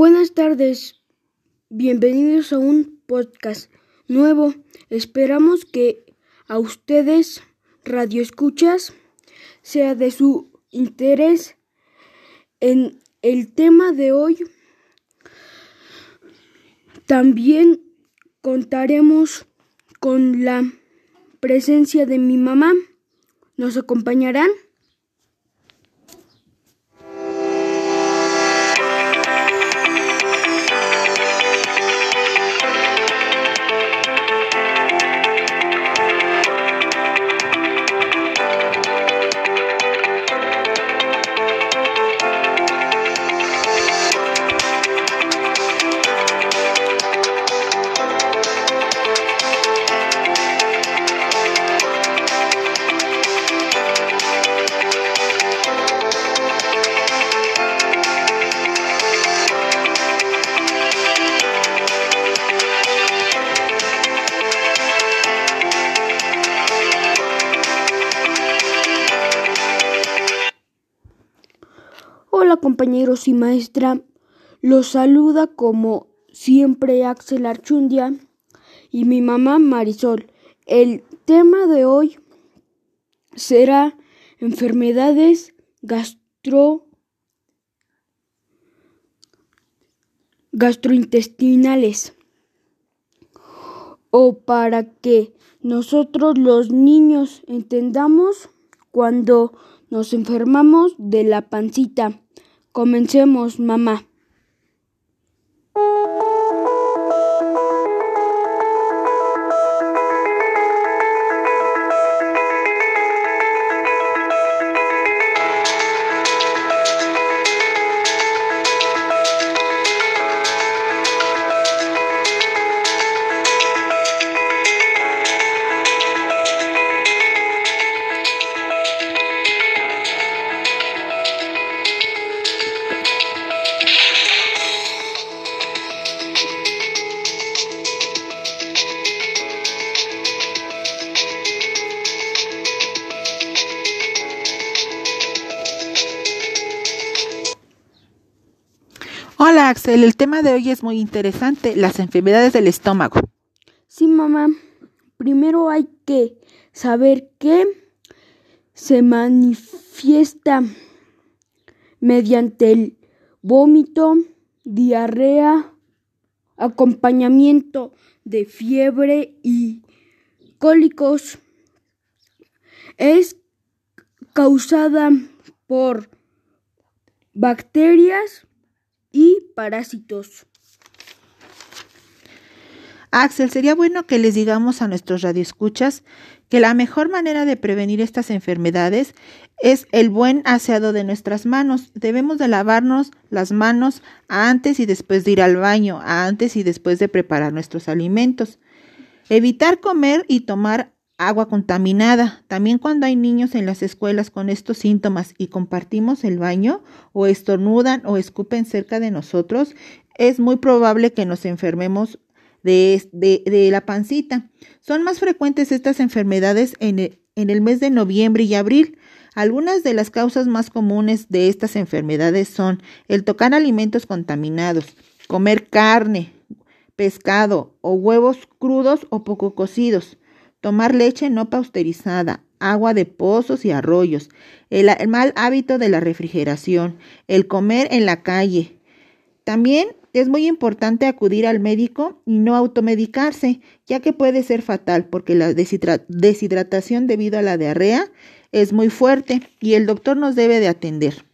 Buenas tardes, bienvenidos a un podcast nuevo. Esperamos que a ustedes, Radio Escuchas, sea de su interés en el tema de hoy. También contaremos con la presencia de mi mamá. ¿Nos acompañarán? Compañeros y maestra, los saluda como siempre Axel Archundia y mi mamá Marisol. El tema de hoy será enfermedades gastro gastrointestinales o para que nosotros los niños entendamos cuando nos enfermamos de la pancita. Comencemos, mamá. Axel, el tema de hoy es muy interesante, las enfermedades del estómago. Sí, mamá. Primero hay que saber que se manifiesta mediante el vómito, diarrea, acompañamiento de fiebre y cólicos. Es causada por bacterias y parásitos. Axel, sería bueno que les digamos a nuestros radioescuchas que la mejor manera de prevenir estas enfermedades es el buen aseado de nuestras manos. Debemos de lavarnos las manos antes y después de ir al baño, antes y después de preparar nuestros alimentos. Evitar comer y tomar agua contaminada. También cuando hay niños en las escuelas con estos síntomas y compartimos el baño o estornudan o escupen cerca de nosotros, es muy probable que nos enfermemos de, de, la pancita. Son más frecuentes estas enfermedades en en el mes de noviembre y abril. Algunas de las causas más comunes de estas enfermedades son el tocar alimentos contaminados, comer carne, pescado o huevos crudos o poco cocidos, tomar leche no pasteurizada, agua de pozos y arroyos, el, mal hábito de la refrigeración, el comer en la calle. También es muy importante acudir al médico y no automedicarse, ya que puede ser fatal porque la deshidratación debido a la diarrea es muy fuerte y el doctor nos debe de atender.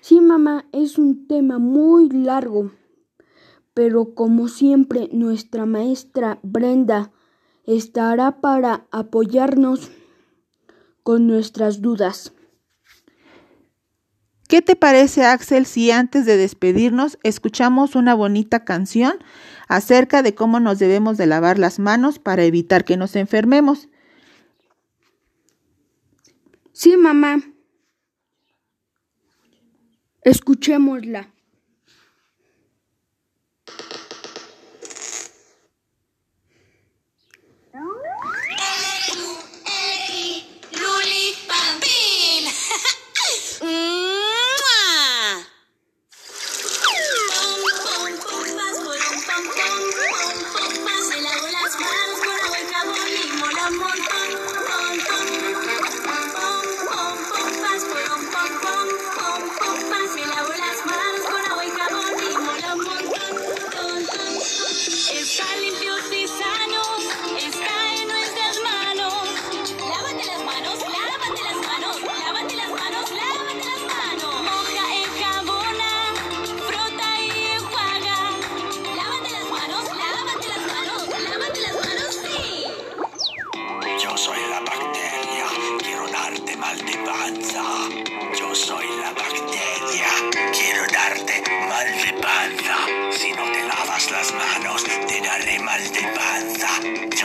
Sí, mamá, es un tema muy largo pero como siempre nuestra maestra Brenda estará para apoyarnos con nuestras dudas. ¿Qué te parece, Axel, si antes de despedirnos escuchamos una bonita canción acerca de cómo nos debemos de lavar las manos para evitar que nos enfermemos? Sí, mamá. Escuchémosla.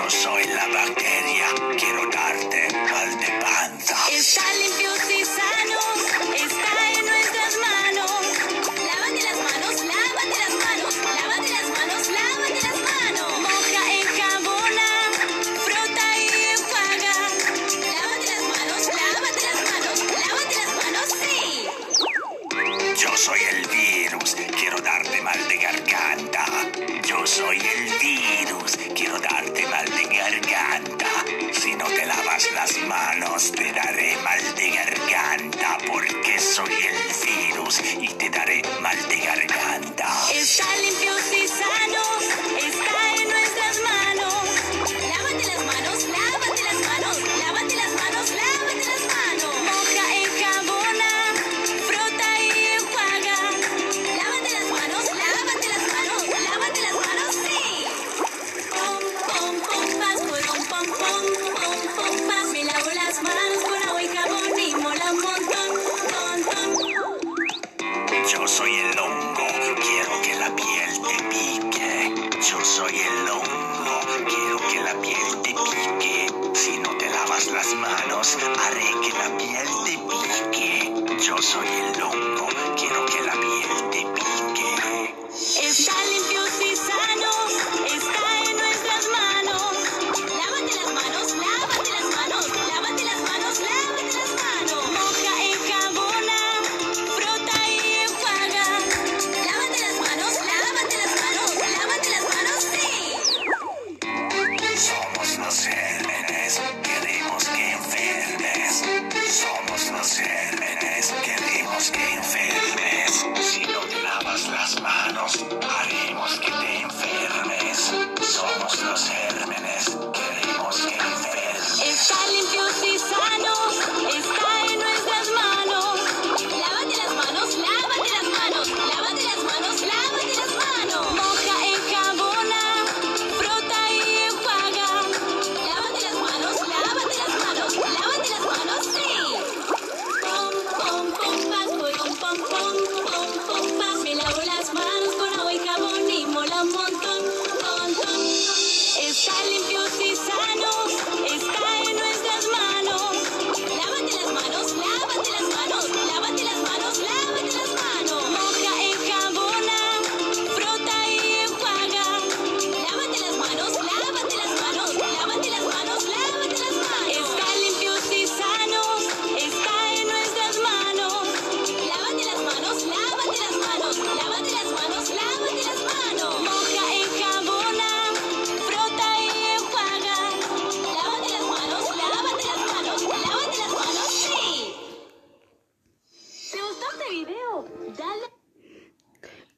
soy la parte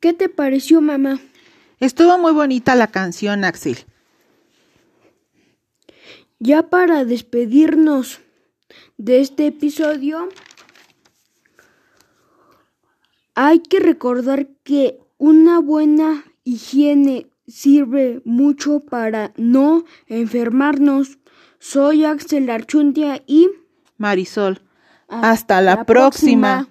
¿Qué te pareció, mamá? Estuvo muy bonita la canción, Axel. Ya para despedirnos de este episodio, hay que recordar que una buena higiene sirve mucho para no enfermarnos. Soy Axel Archundia y Marisol. Hasta, la, próxima.